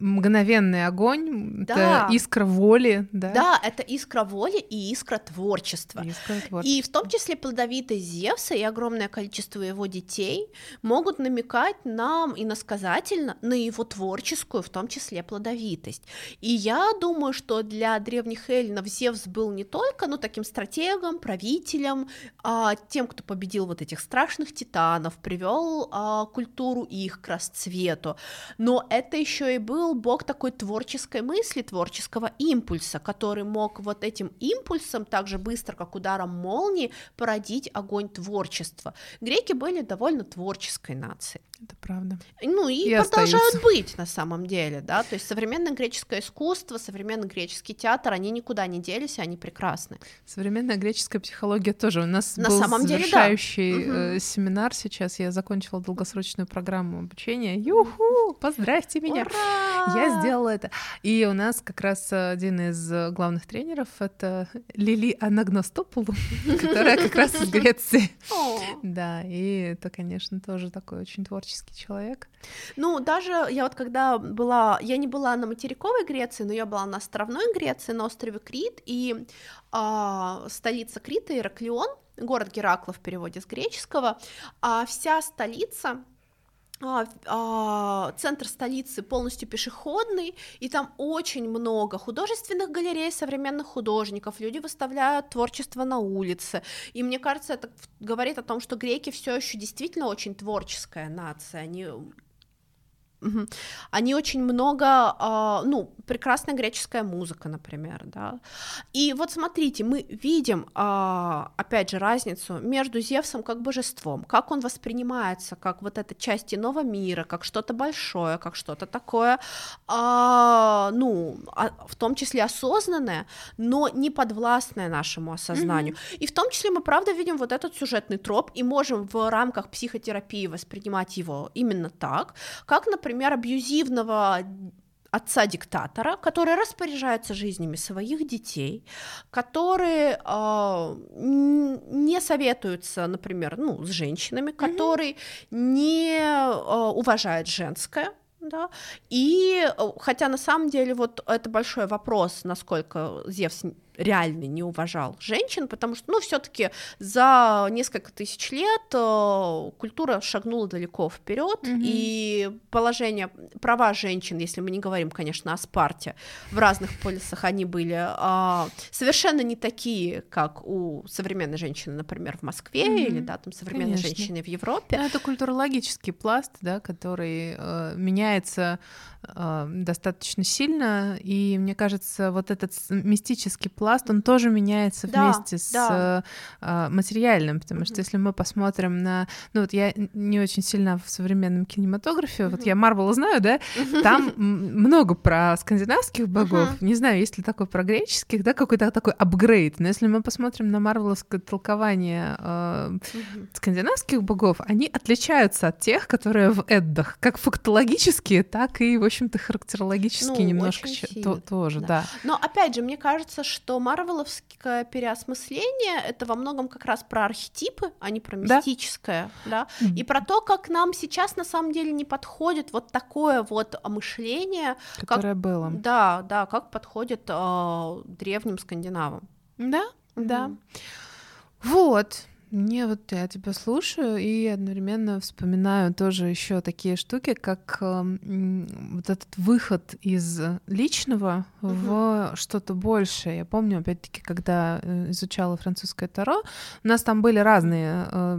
мгновенный огонь, да. это искра воли, да? Да, это искра воли и искра творчества. Искра творчества. И в том числе плодовитость Зевса и огромное количество его детей могут намекать нам иносказательно на его творческую, в том числе плодовитость. И я думаю, что для древних эллинов Зевс был не только, ну, таким стратегом, правителем, а тем, кто победил вот этих страшных титанов, привел а, культуру их к расцвету, но это еще и был бог такой творческой мысли, творческого импульса, который мог вот этим импульсом так же быстро, как ударом молнии, породить огонь творчества. Греки были довольно творческой нацией. Это правда. Ну и, и продолжают остаются. быть на самом деле, да, то есть современное греческое искусство, современный греческий театр, они никуда не делись, они прекрасны. Современная греческая психология тоже. У нас на был самом завершающий деле, да. э, семинар сейчас, я закончила долгосрочную программу обучения. Юху, поздравьте меня. Ура! Я сделала это. И у нас как раз один из главных тренеров это Лили Анагностопулу, которая как раз из Греции. Да, и это, конечно, тоже такой очень творческий творческий человек. Ну, даже я вот когда была, я не была на материковой Греции, но я была на островной Греции, на острове Крит, и а, столица Крита Ираклион, город Геракла в переводе с греческого, а вся столица а, а, центр столицы полностью пешеходный, и там очень много художественных галерей современных художников, люди выставляют творчество на улице, и мне кажется, это говорит о том, что греки все еще действительно очень творческая нация, они они очень много, а, ну, прекрасная греческая музыка, например, да. И вот смотрите, мы видим, а, опять же, разницу между Зевсом как божеством, как он воспринимается, как вот эта часть иного мира, как что-то большое, как что-то такое, а, ну, в том числе осознанное, но не подвластное нашему осознанию. Mm-hmm. И в том числе мы, правда, видим вот этот сюжетный троп и можем в рамках психотерапии воспринимать его именно так, как, например, например, абьюзивного отца-диктатора, который распоряжается жизнями своих детей, которые э, не советуются, например, ну, с женщинами, mm-hmm. который не э, уважает женское, да, и э, хотя на самом деле вот это большой вопрос, насколько Зевс реально не уважал женщин, потому что, ну, все-таки за несколько тысяч лет э, культура шагнула далеко вперед, mm-hmm. и положение права женщин, если мы не говорим, конечно, о Спарте, в разных полисах они были э, совершенно не такие, как у современной женщины, например, в Москве mm-hmm. или да, там современной конечно. женщины в Европе. Ну, это культурологический пласт, да, который э, меняется достаточно сильно, и мне кажется, вот этот мистический пласт, он тоже меняется да, вместе с да. э, материальным, потому mm-hmm. что если мы посмотрим на, ну вот я не очень сильно в современном кинематографе, mm-hmm. вот я Марвел знаю, да, там много про скандинавских богов, mm-hmm. не знаю, есть ли такой про греческих, да, какой-то такой апгрейд, но если мы посмотрим на марвеловское толкование э, mm-hmm. скандинавских богов, они отличаются от тех, которые в Эддах, как фактологические, так и, в общем-то, характерологически ну, немножко то, тоже, да. да. Но опять же, мне кажется, что марвеловское переосмысление это во многом как раз про архетипы, а не про мистическое, да, да? и про то, как нам сейчас на самом деле не подходит вот такое вот мышление, которое как, было. Да, да, как подходит э, древним скандинавам. Да, mm-hmm. да. Вот. Мне вот я тебя слушаю и одновременно вспоминаю тоже еще такие штуки, как э, вот этот выход из личного угу. в что-то большее. Я помню, опять-таки, когда э, изучала французское таро, у нас там были разные э,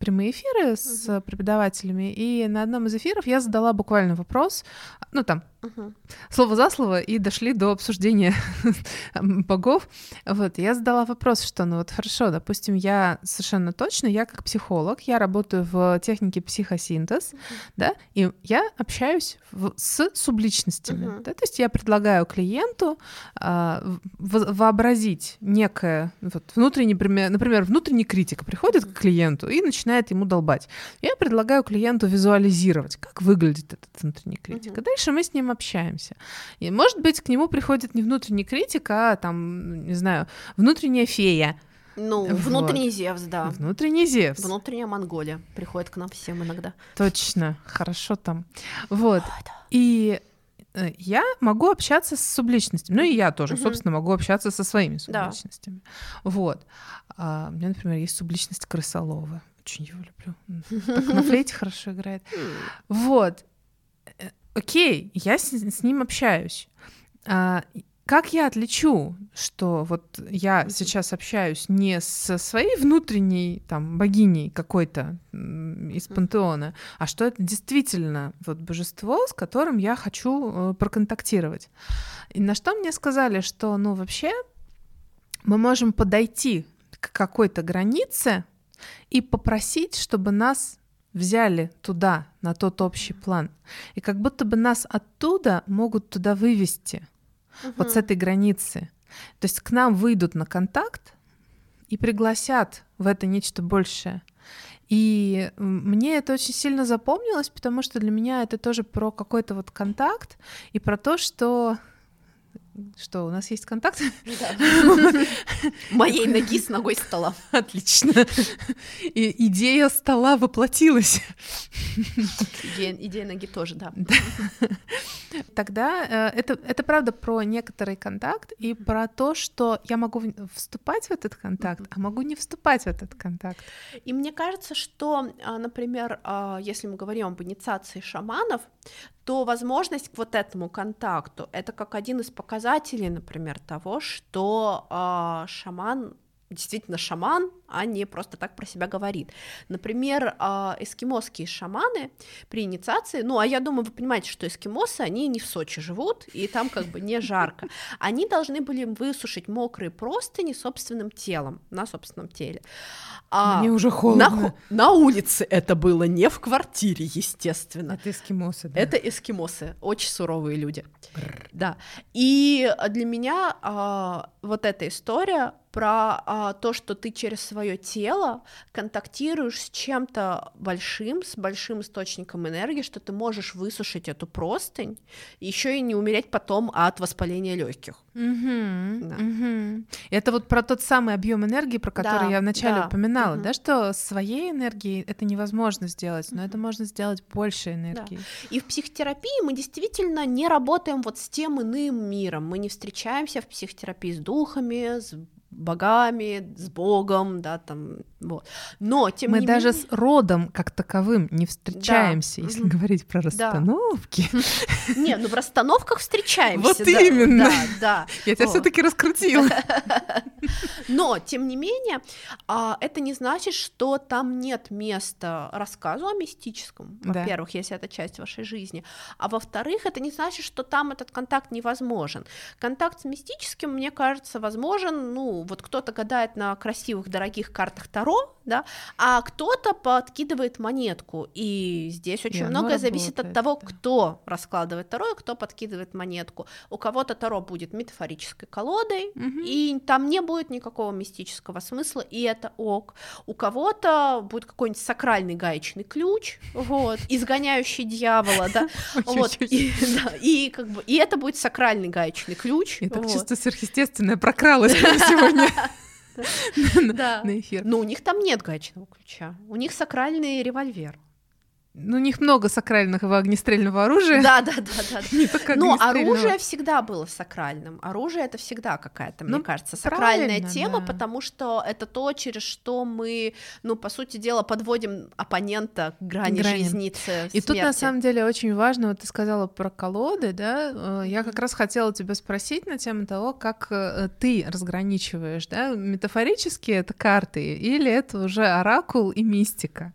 прямые эфиры с угу. преподавателями, и на одном из эфиров я задала буквально вопрос, ну там Угу. Слово за слово, и дошли до обсуждения богов. Вот, я задала вопрос, что, ну вот хорошо, допустим, я совершенно точно, я как психолог, я работаю в технике психосинтез, угу. да, и я общаюсь в, с субличностями, угу. да, то есть я предлагаю клиенту а, в, вообразить некое, вот, внутренний, например, внутренний критик приходит к клиенту и начинает ему долбать. Я предлагаю клиенту визуализировать, как выглядит этот внутренний критик. Угу. А дальше мы с ним общаемся. И, может быть, к нему приходит не внутренний критик, а там, не знаю, внутренняя фея. Ну, вот. внутренний Зевс, да. Внутренний Зевс. Внутренняя Монголия приходит к нам всем иногда. Точно, хорошо там. Вот. И э, я могу общаться с субличностями. Ну и я тоже, угу. собственно, могу общаться со своими субличностями. Да. Вот. А, у меня, например, есть субличность крысолова. Очень его люблю. Так на флейте хорошо играет. Вот окей, я с, с ним общаюсь. А, как я отличу, что вот я сейчас общаюсь не со своей внутренней там богиней какой-то из пантеона, а что это действительно вот божество, с которым я хочу э, проконтактировать. И на что мне сказали, что ну вообще мы можем подойти к какой-то границе и попросить, чтобы нас взяли туда, на тот общий план. И как будто бы нас оттуда могут туда вывести, угу. вот с этой границы. То есть к нам выйдут на контакт и пригласят в это нечто большее. И мне это очень сильно запомнилось, потому что для меня это тоже про какой-то вот контакт и про то, что что, у нас есть контакт? Моей ноги с ногой стола. Отлично. И идея стола воплотилась. Идея, идея ноги тоже, да. Тогда э, это, это правда про некоторый контакт и про то, что я могу вступать в этот контакт, а могу не вступать в этот контакт. И мне кажется, что, а, например, а, если мы говорим об инициации шаманов, то возможность к вот этому контакту это как один из показателей, например, того, что э, шаман действительно шаман, а не просто так про себя говорит. Например, а, эскимосские шаманы при инициации, ну, а я думаю, вы понимаете, что эскимосы, они не в Сочи живут, и там как бы не жарко. Они должны были высушить мокрые простыни собственным телом, на собственном теле. А Мне уже холодно. На, на улице это было, не в квартире, естественно. Это эскимосы, да? Это эскимосы, очень суровые люди. Да. И для меня а, вот эта история про а, то, что ты через свое тело контактируешь с чем-то большим, с большим источником энергии, что ты можешь высушить эту простынь, еще и не умереть потом от воспаления легких. Угу, да. угу. Это вот про тот самый объем энергии, про который да, я вначале да. упоминала, угу. да, что своей энергией это невозможно сделать, но это можно сделать больше энергии. Да. И в психотерапии мы действительно не работаем вот с тем иным миром, мы не встречаемся в психотерапии с духами, с богами, с Богом, да, там, вот. Но, тем Мы не даже менее... с родом как таковым не встречаемся, да. если mm-hmm. говорить про расстановки. Не, ну в расстановках встречаемся. Вот именно. Да, да. Я тебя все таки раскрутила. Но, тем не менее, а, это не значит, что там нет места рассказу о мистическом, во-первых, если это часть вашей жизни, а во-вторых, это не значит, что там этот контакт невозможен. Контакт с мистическим, мне кажется, возможен, ну, вот кто-то гадает на красивых, дорогих картах Таро, да, а кто-то подкидывает монетку, и здесь очень и многое зависит от того, да. кто раскладывает Таро и кто подкидывает монетку. У кого-то Таро будет метафорической колодой, угу. и там не будет никакого мистического смысла, и это ок. У кого-то будет какой-нибудь сакральный гаечный ключ, вот, изгоняющий дьявола, да, вот, и как бы, и это будет сакральный гаечный ключ. Я так чувство сверхъестественное прокралось сегодня. Да. На эфир. Но у них там нет гаечного ключа. У них сакральный револьвер. Ну, у них много сакрального огнестрельного оружия. Да, да, да, да. Но оружие всегда было сакральным. Оружие это всегда какая-то, мне ну, кажется, сакральная тема, да. потому что это то, через что мы, ну, по сути дела, подводим оппонента к грани, грани. жизницы. И тут на самом деле очень важно, вот ты сказала про колоды, да, э, я как раз хотела тебя спросить на тему того, как э, ты разграничиваешь, да, метафорически это карты или это уже оракул и мистика.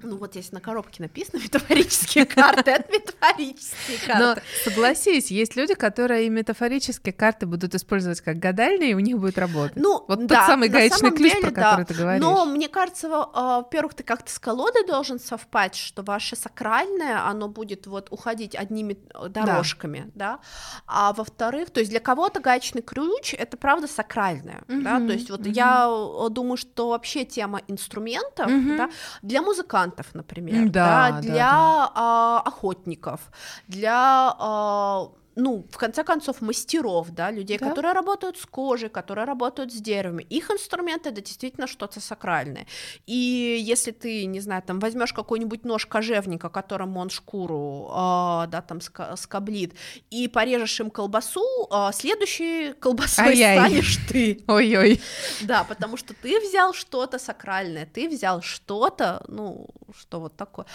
Ну вот если на коробке написано метафорические карты, это метафорические карты. Но согласись, есть люди, которые и метафорические карты будут использовать как гадальные, и у них будет работать. Ну, вот да, тот самый гаечный ключ, деле, про да. который ты говоришь. Но мне кажется, а, во-первых, ты как-то с колодой должен совпасть, что ваше сакральное, оно будет вот уходить одними э, дорожками, да, да? а во-вторых, то есть для кого-то гаечный ключ это правда сакральное, uh-huh, да, то есть вот uh-huh. я э, думаю, что вообще тема инструментов, uh-huh. да, для музыкантов музыкантов, например, да, да, для да. А, охотников, для а, ну, в конце концов, мастеров, да, людей, да? которые работают с кожей, которые работают с деревами. Их инструменты это действительно что-то сакральное. И если ты, не знаю, там возьмешь какой-нибудь нож кожевника, которым он шкуру, э, да, там скоблит, и порежешь им колбасу, э, следующей колбасой Ай-яй. станешь ты. Ой-ой. Да, потому что ты взял что-то сакральное, ты взял что-то, ну, что вот такое.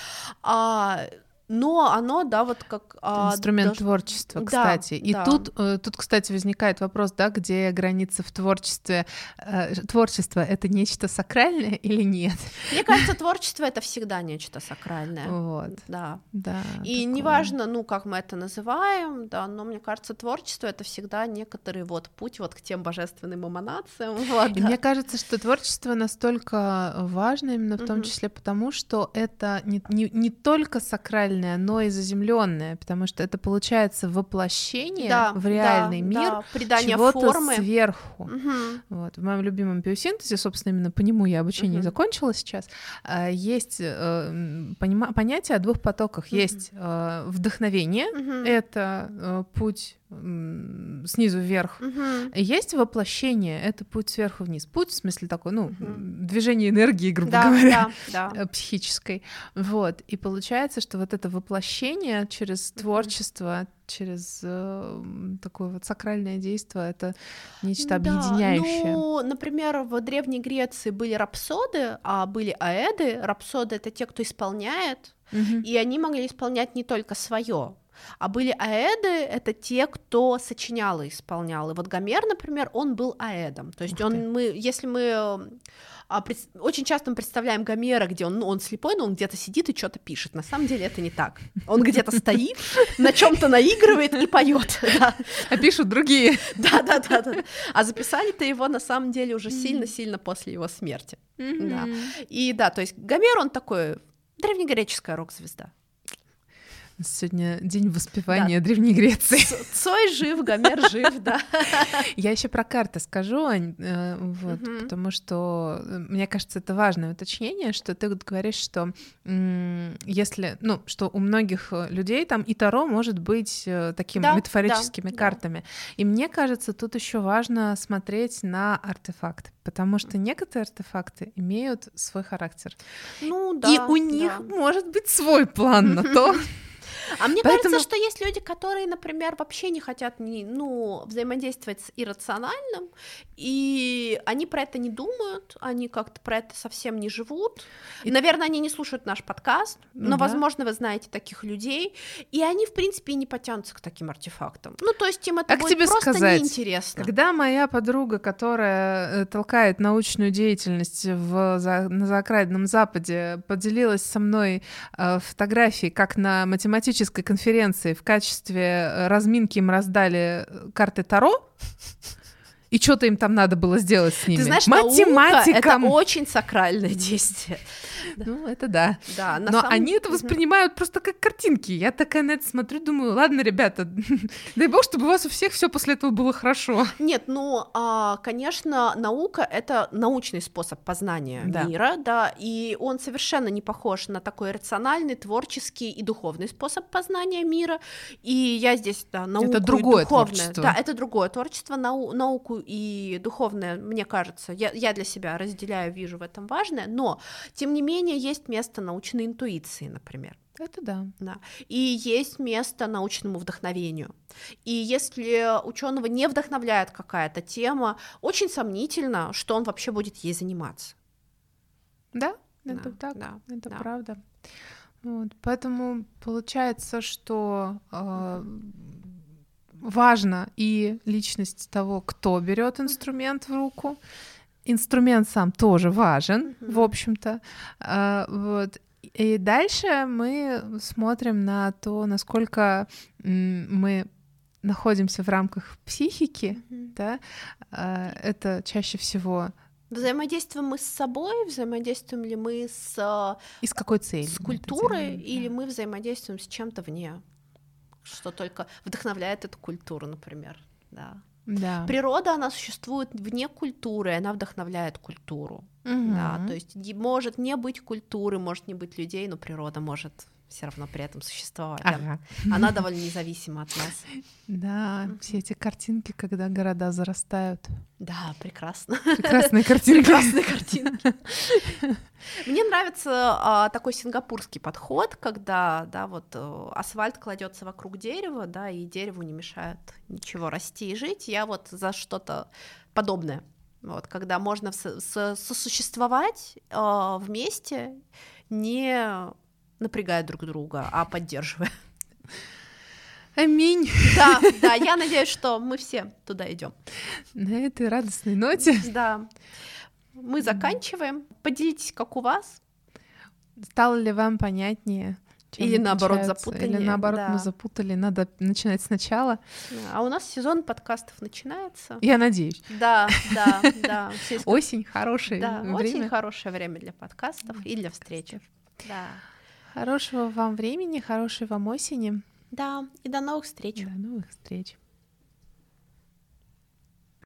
А, но оно, да, вот как... а, Инструмент даже... творчества, кстати. Да, И да. Тут, э, тут, кстати, возникает вопрос, да, где граница в творчестве. Э, творчество — это нечто сакральное или нет? Мне кажется, творчество — это всегда нечто сакральное. Вот. Да. Да. И такое. неважно, ну, как мы это называем, да, но мне кажется, творчество — это всегда некоторый вот путь вот к тем божественным эманациям. Вот, И да. мне кажется, что творчество настолько важно именно в том числе потому, что это не, не, не только сакральное, но и заземленное, потому что это получается воплощение да, в реальный да, мир да, придание чего-то формы. сверху. Угу. Вот. В моем любимом биосинтезе, собственно, именно по нему я обучение угу. закончила сейчас, э, есть э, понятие о двух потоках. Угу. Есть э, вдохновение, угу. это путь снизу вверх. Угу. Есть воплощение, это путь сверху вниз. Путь, в смысле, такой, ну, угу. движение энергии, грубо да, говоря, да, да. Э, психической. Вот. И получается, что вот это воплощение через творчество, через э, такое вот сакральное действие, это нечто объединяющее. Да, ну, например, в Древней Греции были рапсоды, а были аэды. Рапсоды — это те, кто исполняет, угу. и они могли исполнять не только свое, а были аэды — это те, кто сочинял и исполнял. И вот Гомер, например, он был аэдом. То есть он, мы, если мы а, очень часто мы представляем Гомера, где он, ну, он слепой, но он где-то сидит и что-то пишет. На самом деле это не так. Он где-то стоит, на чем-то наигрывает и поет. А пишут другие. Да, да, да, да. А записали-то его на самом деле уже сильно-сильно после его смерти. И да, то есть Гомер, он такой древнегреческая рок-звезда. Сегодня день воспевания да. Древней Греции. Цой жив, Гомер жив, да. Я еще про карты скажу, Ань, э, вот, угу. потому что э, мне кажется, это важное уточнение, что ты вот говоришь, что если, ну, что у многих э, людей там и Таро может быть таким да, метафорическими да, картами. Да. И мне кажется, тут еще важно смотреть на артефакты, потому что некоторые артефакты имеют свой характер. Ну да. И у них да. может быть свой план на то, а мне Поэтому... кажется, что есть люди, которые, например, вообще не хотят не, ну, взаимодействовать с иррациональным, и они про это не думают, они как-то про это совсем не живут. И, наверное, они не слушают наш подкаст, но, да. возможно, вы знаете таких людей, и они, в принципе, и не потянутся к таким артефактам. Ну, то есть им это как будет тебе просто сказать, неинтересно. Когда моя подруга, которая э, толкает научную деятельность в, за, на заокраинном Западе, поделилась со мной э, фотографией, как на математической конференции в качестве э, разминки им раздали э, карты Таро, и что-то им там надо было сделать с ними. Ты знаешь, Математикам. это очень сакральное действие. Ну, это да. Да, Но самом... они это воспринимают просто как картинки. Я такая на это смотрю, думаю, ладно, ребята, дай бог, чтобы у вас у всех все после этого было хорошо. Нет, ну, а, конечно, наука — это научный способ познания да. мира, да, и он совершенно не похож на такой рациональный, творческий и духовный способ познания мира. И я здесь, да, науку Это другое духовное, творчество. Да, это другое творчество, нау науку и духовное, мне кажется, я, я для себя разделяю, вижу в этом важное, но, тем не менее, есть место научной интуиции, например. Это да. да. И есть место научному вдохновению. И если ученого не вдохновляет какая-то тема, очень сомнительно, что он вообще будет ей заниматься. Да, это да, так, да, это да. правда. Вот, поэтому получается, что э, важно и личность того, кто берет инструмент в руку. Инструмент сам тоже важен, в общем-то. А, вот. И дальше мы смотрим на то, насколько мы находимся в рамках психики, mm-hmm. да, а, это чаще всего Взаимодействуем мы с собой, взаимодействуем ли мы с... И с какой целью? С культурой, или мы взаимодействуем с чем-то вне что только вдохновляет эту культуру, например, да. Да. Природа, она существует вне культуры, она вдохновляет культуру. Угу. Да, то есть может не быть культуры, может не быть людей, но природа может все равно при этом существовать. Ага. Она довольно независима от нас. Да, все эти картинки, когда города зарастают. Да, прекрасно. Прекрасные картинки. Прекрасные картинки. Мне нравится а, такой сингапурский подход, когда, да, вот э, асфальт кладется вокруг дерева, да, и дереву не мешает ничего расти и жить. Я вот за что-то подобное. Вот, когда можно сосуществовать э, вместе, не напрягая друг друга, а поддерживая. Аминь. Да, да, я надеюсь, что мы все туда идем. На этой радостной ноте. Да. Мы заканчиваем. Поделитесь, как у вас. Стало ли вам понятнее? Или наоборот запутаннее, Или наоборот да. мы запутали, надо начинать сначала. А у нас сезон подкастов начинается. Я надеюсь. Да, да, да. Осень хорошее Да, время. очень хорошее время для подкастов и для встреч. Да. Хорошего вам времени, хорошей вам осени. Да, и до новых встреч. До новых встреч.